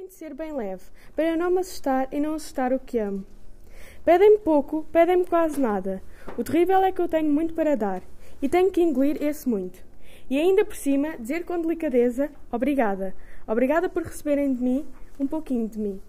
tem de ser bem leve, para não me assustar e não assustar o que amo. Pedem-me pouco, pedem-me quase nada. O terrível é que eu tenho muito para dar, e tenho que engolir esse muito. E ainda por cima, dizer com delicadeza: obrigada. Obrigada por receberem de mim um pouquinho de mim.